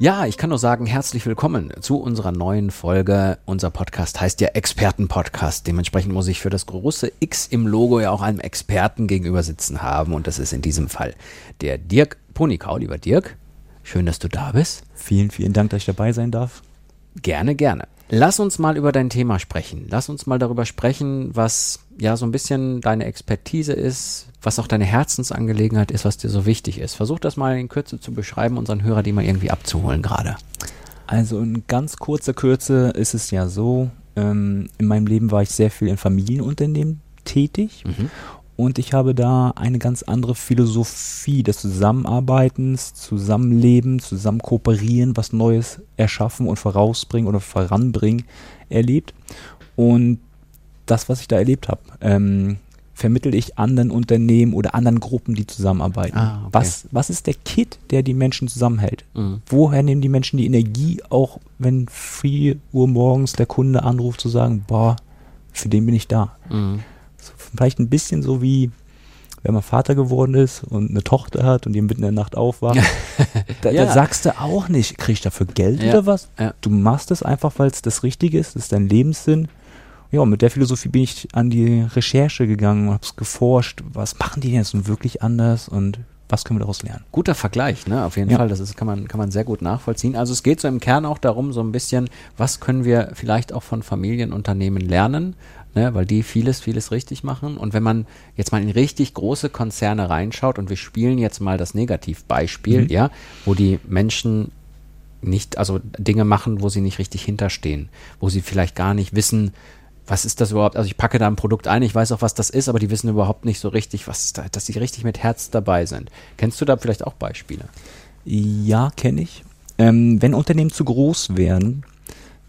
Ja, ich kann nur sagen, herzlich willkommen zu unserer neuen Folge. Unser Podcast heißt ja Expertenpodcast. Dementsprechend muss ich für das große X im Logo ja auch einem Experten gegenüber sitzen haben. Und das ist in diesem Fall der Dirk Ponikau. Lieber Dirk, schön, dass du da bist. Vielen, vielen Dank, dass ich dabei sein darf. Gerne, gerne. Lass uns mal über dein Thema sprechen. Lass uns mal darüber sprechen, was ja so ein bisschen deine Expertise ist, was auch deine Herzensangelegenheit ist, was dir so wichtig ist. Versuch das mal in Kürze zu beschreiben, unseren Hörer die mal irgendwie abzuholen gerade. Also in ganz kurzer Kürze ist es ja so, ähm, in meinem Leben war ich sehr viel in Familienunternehmen tätig mhm. Und ich habe da eine ganz andere Philosophie des Zusammenarbeitens, Zusammenleben, zusammen kooperieren, was Neues erschaffen und vorausbringen oder voranbringen erlebt. Und das, was ich da erlebt habe, ähm, vermittel ich anderen Unternehmen oder anderen Gruppen, die zusammenarbeiten. Ah, okay. was, was ist der Kit, der die Menschen zusammenhält? Mhm. Woher nehmen die Menschen die Energie, auch wenn 4 Uhr morgens der Kunde anruft, zu sagen, boah, für den bin ich da. Mhm. Vielleicht ein bisschen so wie, wenn man Vater geworden ist und eine Tochter hat und die mitten in der Nacht aufwacht. da, ja. da, sagst du auch nicht, krieg ich dafür Geld ja. oder was? Ja. Du machst es einfach, weil es das Richtige ist, das ist dein Lebenssinn ja, mit der Philosophie bin ich an die Recherche gegangen und habe geforscht, was machen die jetzt nun wirklich anders und was können wir daraus lernen? Guter Vergleich, ne? Auf jeden ja. Fall. Das ist, kann man, kann man sehr gut nachvollziehen. Also es geht so im Kern auch darum, so ein bisschen, was können wir vielleicht auch von Familienunternehmen lernen? Ne, weil die vieles, vieles richtig machen. Und wenn man jetzt mal in richtig große Konzerne reinschaut und wir spielen jetzt mal das Negativbeispiel, mhm. ja, wo die Menschen nicht, also Dinge machen, wo sie nicht richtig hinterstehen, wo sie vielleicht gar nicht wissen, was ist das überhaupt? Also ich packe da ein Produkt ein, ich weiß auch, was das ist, aber die wissen überhaupt nicht so richtig, was da, dass sie richtig mit Herz dabei sind. Kennst du da vielleicht auch Beispiele? Ja, kenne ich. Ähm, wenn Unternehmen zu groß werden,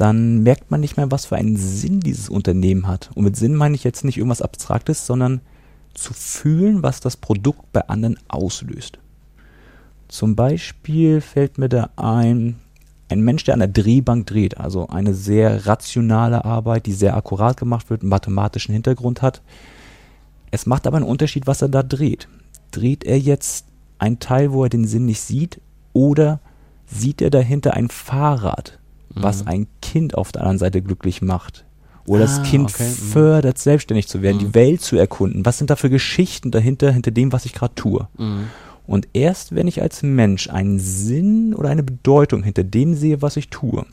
dann merkt man nicht mehr, was für einen Sinn dieses Unternehmen hat. Und mit Sinn meine ich jetzt nicht irgendwas Abstraktes, sondern zu fühlen, was das Produkt bei anderen auslöst. Zum Beispiel fällt mir da ein, ein Mensch, der an der Drehbank dreht, also eine sehr rationale Arbeit, die sehr akkurat gemacht wird, einen mathematischen Hintergrund hat. Es macht aber einen Unterschied, was er da dreht. Dreht er jetzt ein Teil, wo er den Sinn nicht sieht, oder sieht er dahinter ein Fahrrad, was mhm. ein Kind auf der anderen Seite glücklich macht? Oder ah, das Kind okay. Mhm. fördert, selbstständig zu werden, mhm. die Welt zu erkunden. Was sind da für Geschichten dahinter, hinter dem, was ich gerade tue? Mhm. Und erst wenn ich als Mensch einen Sinn oder eine Bedeutung hinter dem sehe, was ich tue,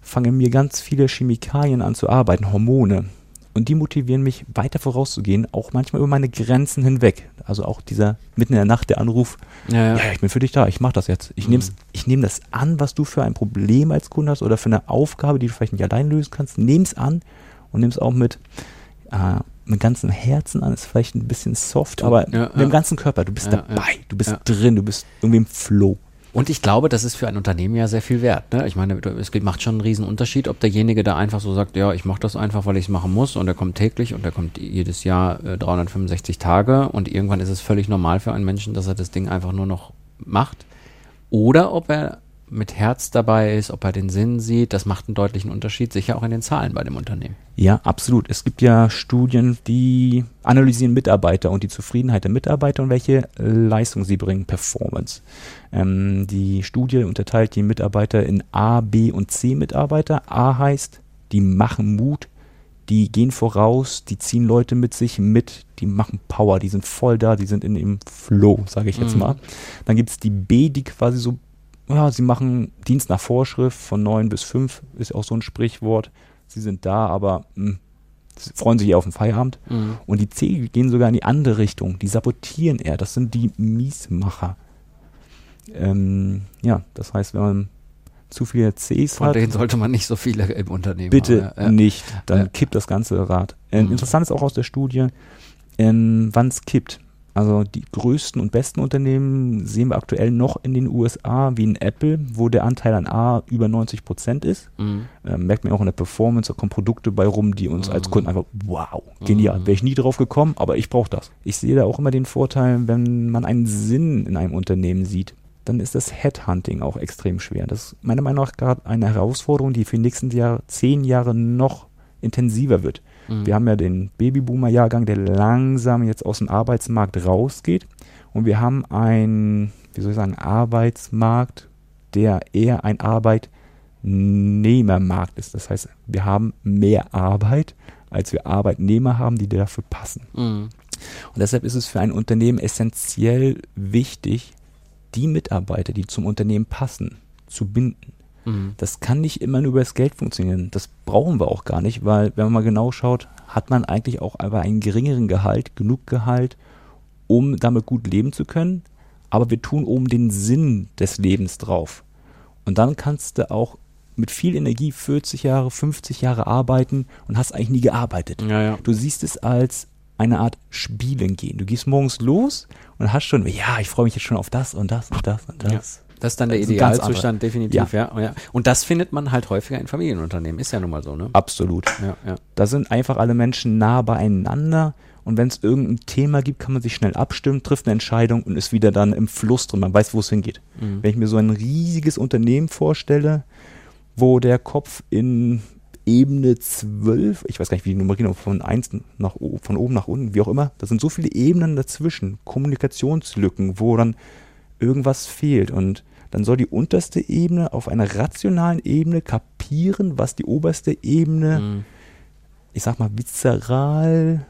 fangen mir ganz viele Chemikalien an zu arbeiten, Hormone. Und die motivieren mich, weiter vorauszugehen, auch manchmal über meine Grenzen hinweg. Also auch dieser mitten in der Nacht der Anruf, ja, ja. ja ich bin für dich da, ich mache das jetzt. Ich mhm. nehme das an, was du für ein Problem als Kunde hast oder für eine Aufgabe, die du vielleicht nicht allein lösen kannst. Nimm's an und nimm's auch mit äh, mit ganzem Herzen an, ist vielleicht ein bisschen soft, aber ja, mit dem ganzen Körper, du bist dabei, du bist drin, du bist irgendwie im Flow. Und ich glaube, das ist für ein Unternehmen ja sehr viel wert. Ne? Ich meine, es macht schon einen riesen Unterschied, ob derjenige da einfach so sagt, ja, ich mache das einfach, weil ich es machen muss und er kommt täglich und er kommt jedes Jahr äh, 365 Tage und irgendwann ist es völlig normal für einen Menschen, dass er das Ding einfach nur noch macht. Oder ob er mit Herz dabei ist, ob er den Sinn sieht, das macht einen deutlichen Unterschied, sicher auch in den Zahlen bei dem Unternehmen. Ja, absolut. Es gibt ja Studien, die analysieren Mitarbeiter und die Zufriedenheit der Mitarbeiter und welche Leistung sie bringen, Performance. Ähm, die Studie unterteilt die Mitarbeiter in A, B und C Mitarbeiter. A heißt, die machen Mut, die gehen voraus, die ziehen Leute mit sich mit, die machen Power, die sind voll da, die sind in dem Flow, sage ich jetzt mhm. mal. Dann gibt es die B, die quasi so ja, sie machen Dienst nach Vorschrift von neun bis fünf, ist auch so ein Sprichwort. Sie sind da, aber mh, hm, freuen sich eher auf den Feierabend. Mhm. Und die C gehen sogar in die andere Richtung. Die sabotieren eher. Das sind die Miesmacher. Ähm, ja, das heißt, wenn man zu viele Cs Von hat. Von denen sollte man nicht so viele im Unternehmen Bitte haben, ja. nicht, dann ja. kippt das ganze Rad. Ähm, mhm. Interessant ist auch aus der Studie, ähm, wann es kippt. Also die größten und besten Unternehmen sehen wir aktuell noch in den USA, wie in Apple, wo der Anteil an A über 90 Prozent ist. Mhm. Äh, merkt man auch in der Performance, da kommen Produkte bei rum, die uns als Mhm. Kunden einfach, wow, genial, wäre ich nie drauf gekommen, aber ich brauche das. Ich sehe da auch immer den Vorteil, wenn man einen Sinn in einem Unternehmen sieht, dann ist das Headhunting auch extrem schwer. Das ist meiner Meinung nach gerade eine Herausforderung, die für die nächsten Jahr, zehn Jahre noch intensiver wird. Mhm. Wir haben ja den Babyboomer-Jahrgang, der langsam jetzt aus dem Arbeitsmarkt rausgeht. Und wir haben einen, wie soll ich sagen, Arbeitsmarkt, der eher ein Arbeitnehmermarkt ist. Das heißt, wir haben mehr Arbeit, als wir Arbeitnehmer haben, die dafür passen. Mhm. Und deshalb ist es für ein Unternehmen essentiell wichtig, die Mitarbeiter, die zum Unternehmen passen, zu binden. Mhm. Das kann nicht immer nur über das Geld funktionieren. Das brauchen wir auch gar nicht, weil wenn man mal genau schaut, hat man eigentlich auch aber einen geringeren Gehalt, genug Gehalt, um damit gut leben zu können. Aber wir tun oben den Sinn des Lebens drauf. Und dann kannst du auch mit viel Energie 40 Jahre, 50 Jahre arbeiten und hast eigentlich nie gearbeitet. Ja, ja. Du siehst es als eine Art Spielen gehen. Du gehst morgens los und hast schon, ja, ich freue mich jetzt schon auf das und das und das und das. Ja. Das ist dann der Idealzustand, definitiv, ja. ja. Und das findet man halt häufiger in Familienunternehmen. Ist ja nun mal so, ne? Absolut. Ja, ja. Da sind einfach alle Menschen nah beieinander und wenn es irgendein Thema gibt, kann man sich schnell abstimmen, trifft eine Entscheidung und ist wieder dann im Fluss drin. Man weiß, wo es hingeht. Mhm. Wenn ich mir so ein riesiges Unternehmen vorstelle, wo der Kopf in Ebene 12, ich weiß gar nicht, wie die Nummer genau, von eins nach o- von oben nach unten, wie auch immer, da sind so viele Ebenen dazwischen, Kommunikationslücken, wo dann irgendwas fehlt und dann soll die unterste Ebene auf einer rationalen Ebene kapieren, was die oberste Ebene Mhm. ich sag mal, viszeral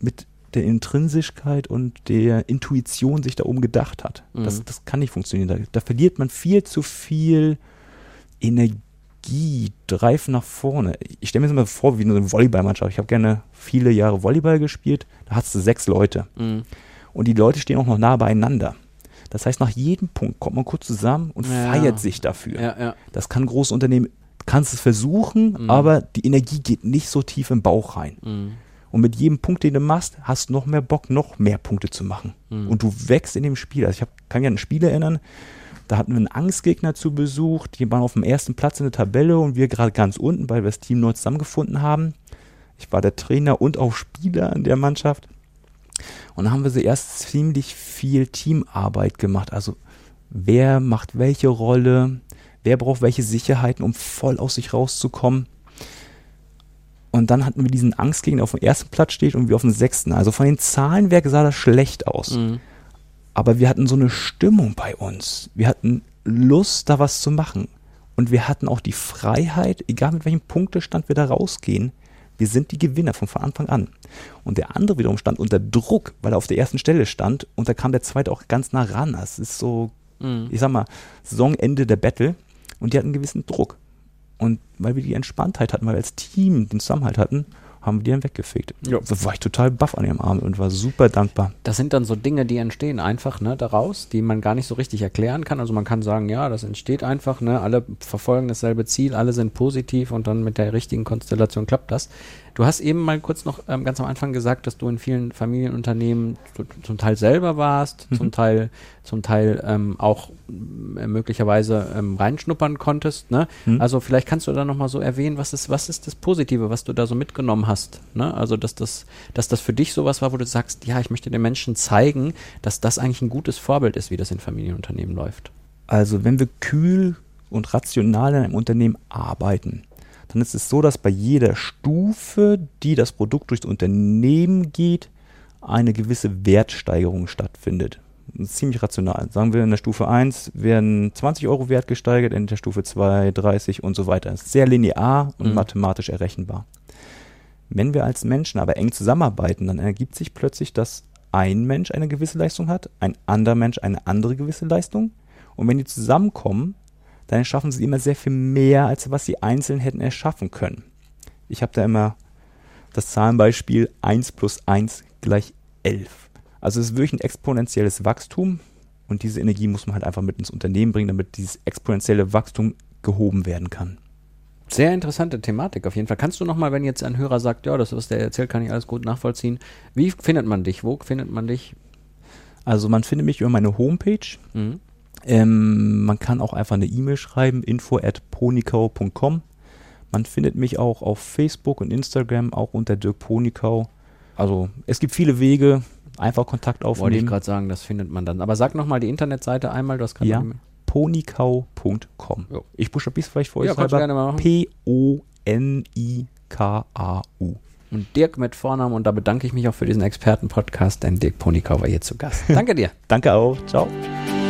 mit der Intrinsischkeit und der Intuition sich da oben gedacht hat. Das, Mhm. das kann nicht funktionieren. Da, da verliert man viel zu viel Energie, Drive nach vorne. Ich stelle mir das mal vor wie eine Volleyballmannschaft. Ich habe gerne viele Jahre Volleyball gespielt. Da hast du sechs Leute. Mhm. Und die Leute stehen auch noch nah beieinander. Das heißt, nach jedem Punkt kommt man kurz zusammen und Ja. feiert sich dafür. Ja. Das kann große Unternehmen, kannst es versuchen, Mhm. aber die Energie geht nicht so tief im Bauch rein. Mhm. Und mit jedem Punkt, den du machst, hast du noch mehr Bock, noch mehr Punkte zu machen. Mhm. Und du wächst in dem Spiel. Also ich hab, kann mich an ein Spiel erinnern, da hatten wir einen Angstgegner zu Besuch, die waren auf dem ersten Platz in der Tabelle und wir gerade ganz unten, weil wir das Team neu zusammengefunden haben. Ich war der Trainer und auch Spieler in der Mannschaft. Und dann haben wir so erst ziemlich viel Teamarbeit gemacht. Also wer macht welche Rolle, wer braucht welche Sicherheiten, um voll aus sich rauszukommen. Und dann hatten wir diesen Angstgegner, der auf dem ersten Platz steht und wir auf dem sechsten. Also von den Zahlenwerken sah das schlecht aus. Mhm. Aber wir hatten so eine Stimmung bei uns. Wir hatten Lust, da was zu machen. Und wir hatten auch die Freiheit, egal mit welchem Punktestand wir da rausgehen, wir sind die Gewinner von, Anfang an. Und der andere wiederum stand unter Druck, weil er auf der ersten Stelle stand. Und da kam der zweite auch ganz nah ran. Das ist so, Mhm. ich sag mal, Saisonende der Battle. Und die hatten einen gewissen Druck. Und weil wir die Entspanntheit hatten, weil wir als Team den Zusammenhalt hatten, haben wir die dann weggefegt. Ja. Da war ich total baff an ihrem Abend und war super dankbar. Das sind dann so Dinge, die entstehen einfach ne, daraus, die man gar nicht so richtig erklären kann. Also man kann sagen, ja, das entsteht einfach, ne, alle verfolgen dasselbe Ziel, alle sind positiv und dann mit der richtigen Konstellation klappt das. Du hast eben mal kurz noch ähm, ganz am Anfang gesagt, dass du in vielen Familienunternehmen zu- zum Teil selber warst, Mhm. zum Teil, zum Teil ähm, auch äh, möglicherweise ähm, reinschnuppern konntest. Ne? Mhm. Also vielleicht kannst du da nochmal so erwähnen, was ist, was ist das Positive, was du da so mitgenommen hast. Ne? Also dass das, dass das für dich sowas war, wo du sagst, ja, ich möchte den Menschen zeigen, dass das eigentlich ein gutes Vorbild ist, wie das in Familienunternehmen läuft. Also wenn wir kühl und rational in einem Unternehmen arbeiten, dann ist es so, dass bei jeder Stufe, die das Produkt durchs Unternehmen geht, eine gewisse Wertsteigerung stattfindet. Das ist ziemlich rational. Sagen wir in der Stufe 1 werden 20 Euro Wert gesteigert, in der Stufe 2 30 und so weiter. Das ist sehr linear und Mhm. mathematisch errechenbar. Wenn wir als Menschen aber eng zusammenarbeiten, dann ergibt sich plötzlich, dass ein Mensch eine gewisse Leistung hat, ein anderer Mensch eine andere gewisse Leistung. Und wenn die zusammenkommen, dann erschaffen sie immer sehr viel mehr, als was sie einzeln hätten erschaffen können. Ich habe da immer das Zahlenbeispiel 1 plus 1 gleich 11. Also es ist wirklich ein exponentielles Wachstum und diese Energie muss man halt einfach mit ins Unternehmen bringen, damit dieses exponentielle Wachstum gehoben werden kann. Sehr interessante Thematik auf jeden Fall. Kannst du nochmal, wenn jetzt ein Hörer sagt, ja, das, was der erzählt, kann ich alles gut nachvollziehen. Wie findet man dich? Wo findet man dich? Also man findet mich über meine Homepage. Mhm. Ähm, man kann auch einfach eine E-Mail schreiben, info at ponikau.com. Man findet mich auch auf Facebook und Instagram, auch unter Dirk Ponikau. Also es gibt viele Wege, einfach Kontakt Wollte ich aufnehmen. gerade sagen, das findet man dann. Aber sag nochmal die Internetseite einmal, du hast gerade Ja. ponikau.com. Ich buchstabiere es vielleicht euch Ja, kannst du gerne mal machen. P-O-N-I-K-A-U. Und Dirk mit Vornamen und da bedanke ich mich auch für diesen Experten-Podcast, denn Dirk Ponikau war hier zu Gast. Danke dir. Danke auch. Ciao.